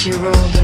she rolled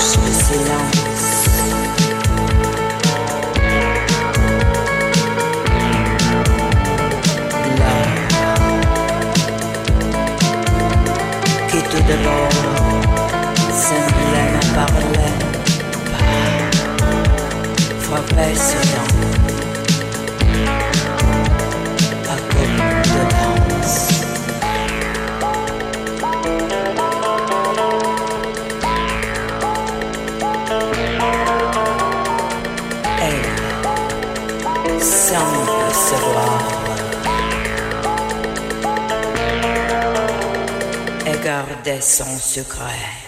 Je 腊 सुखाया है।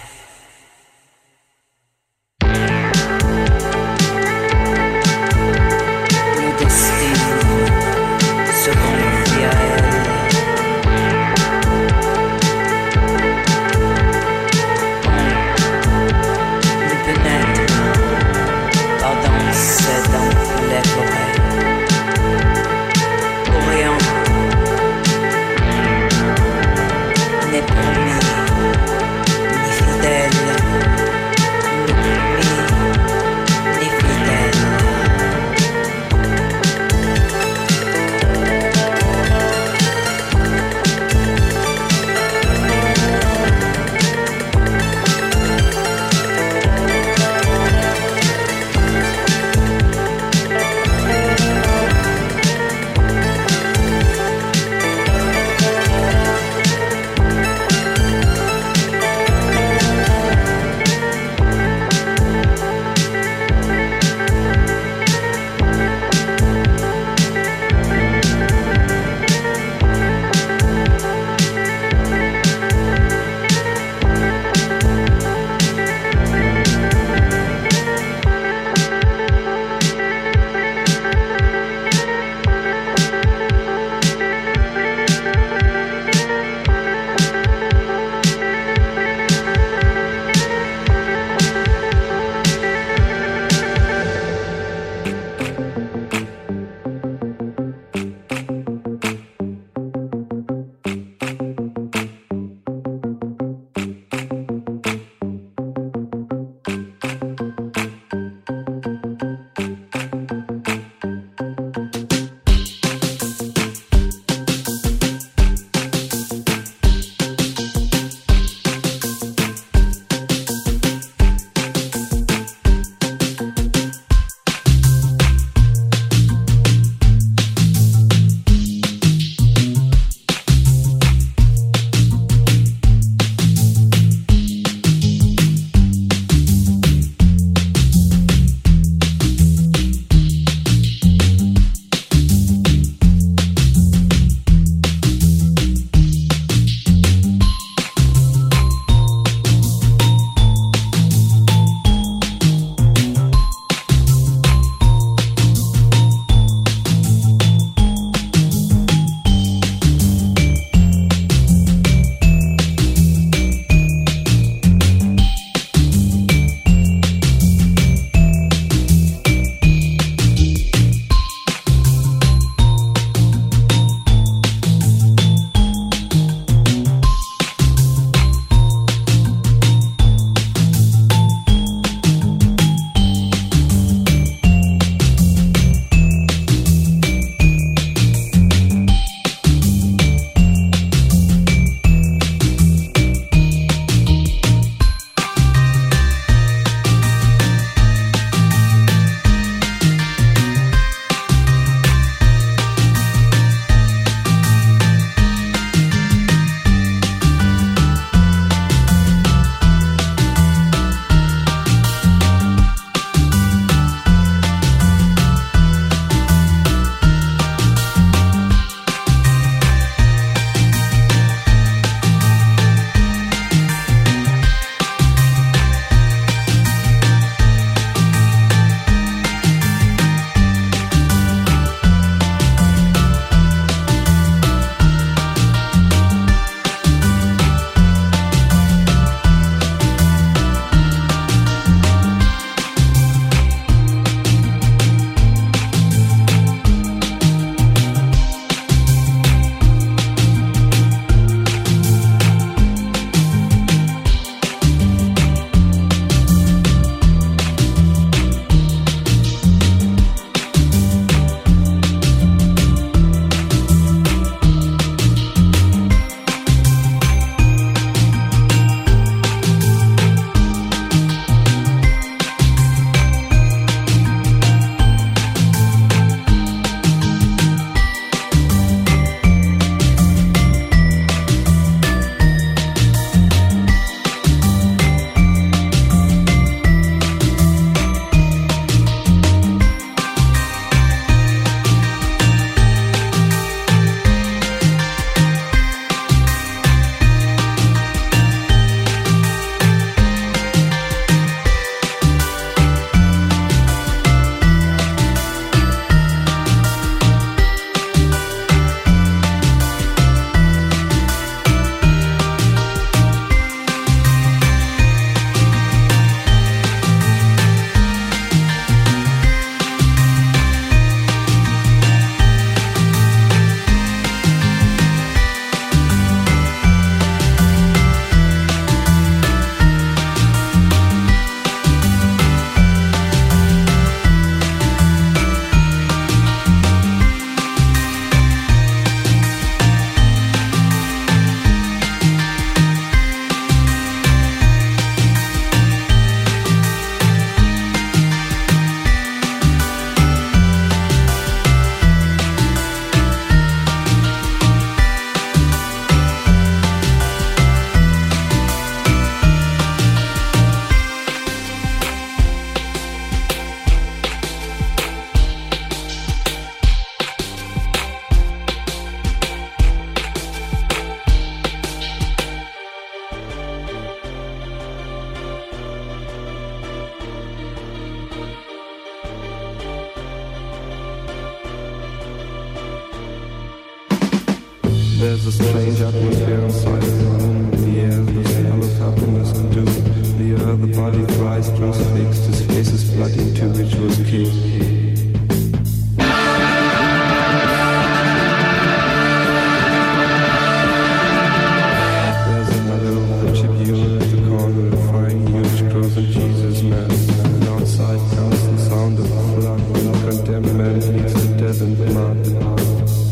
to death in my.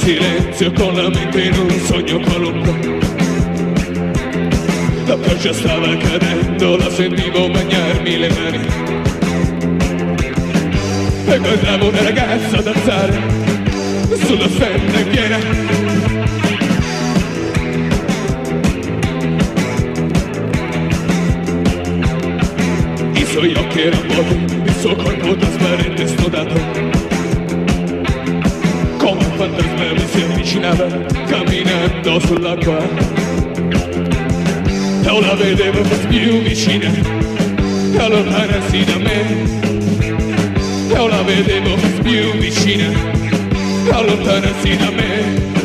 Silenzio con la mente in un sogno qualunque. La pioggia stava cadendo, la sentivo bagnarmi le mani. E guardavo una ragazza danzare sulla strada piena. I suoi occhi erano vuoti, il suo corpo trasparente e snodato. Avvicinava, camminando sull'acqua. Non la vedevo più vicina, allontanarsi da me. Non la vedevo più vicina, allontanarsi da me.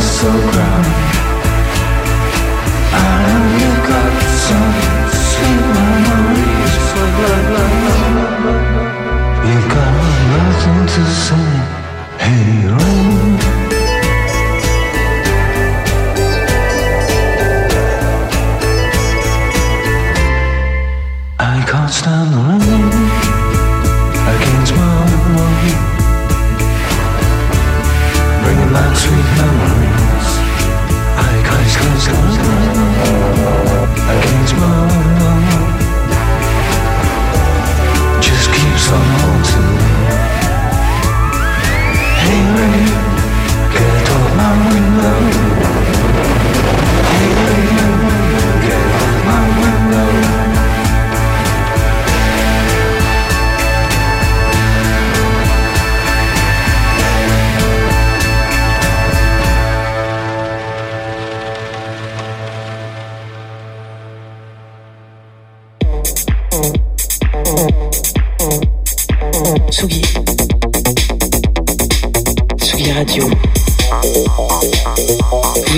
so I know you got some sweet memories got nothing to say. Hey, ring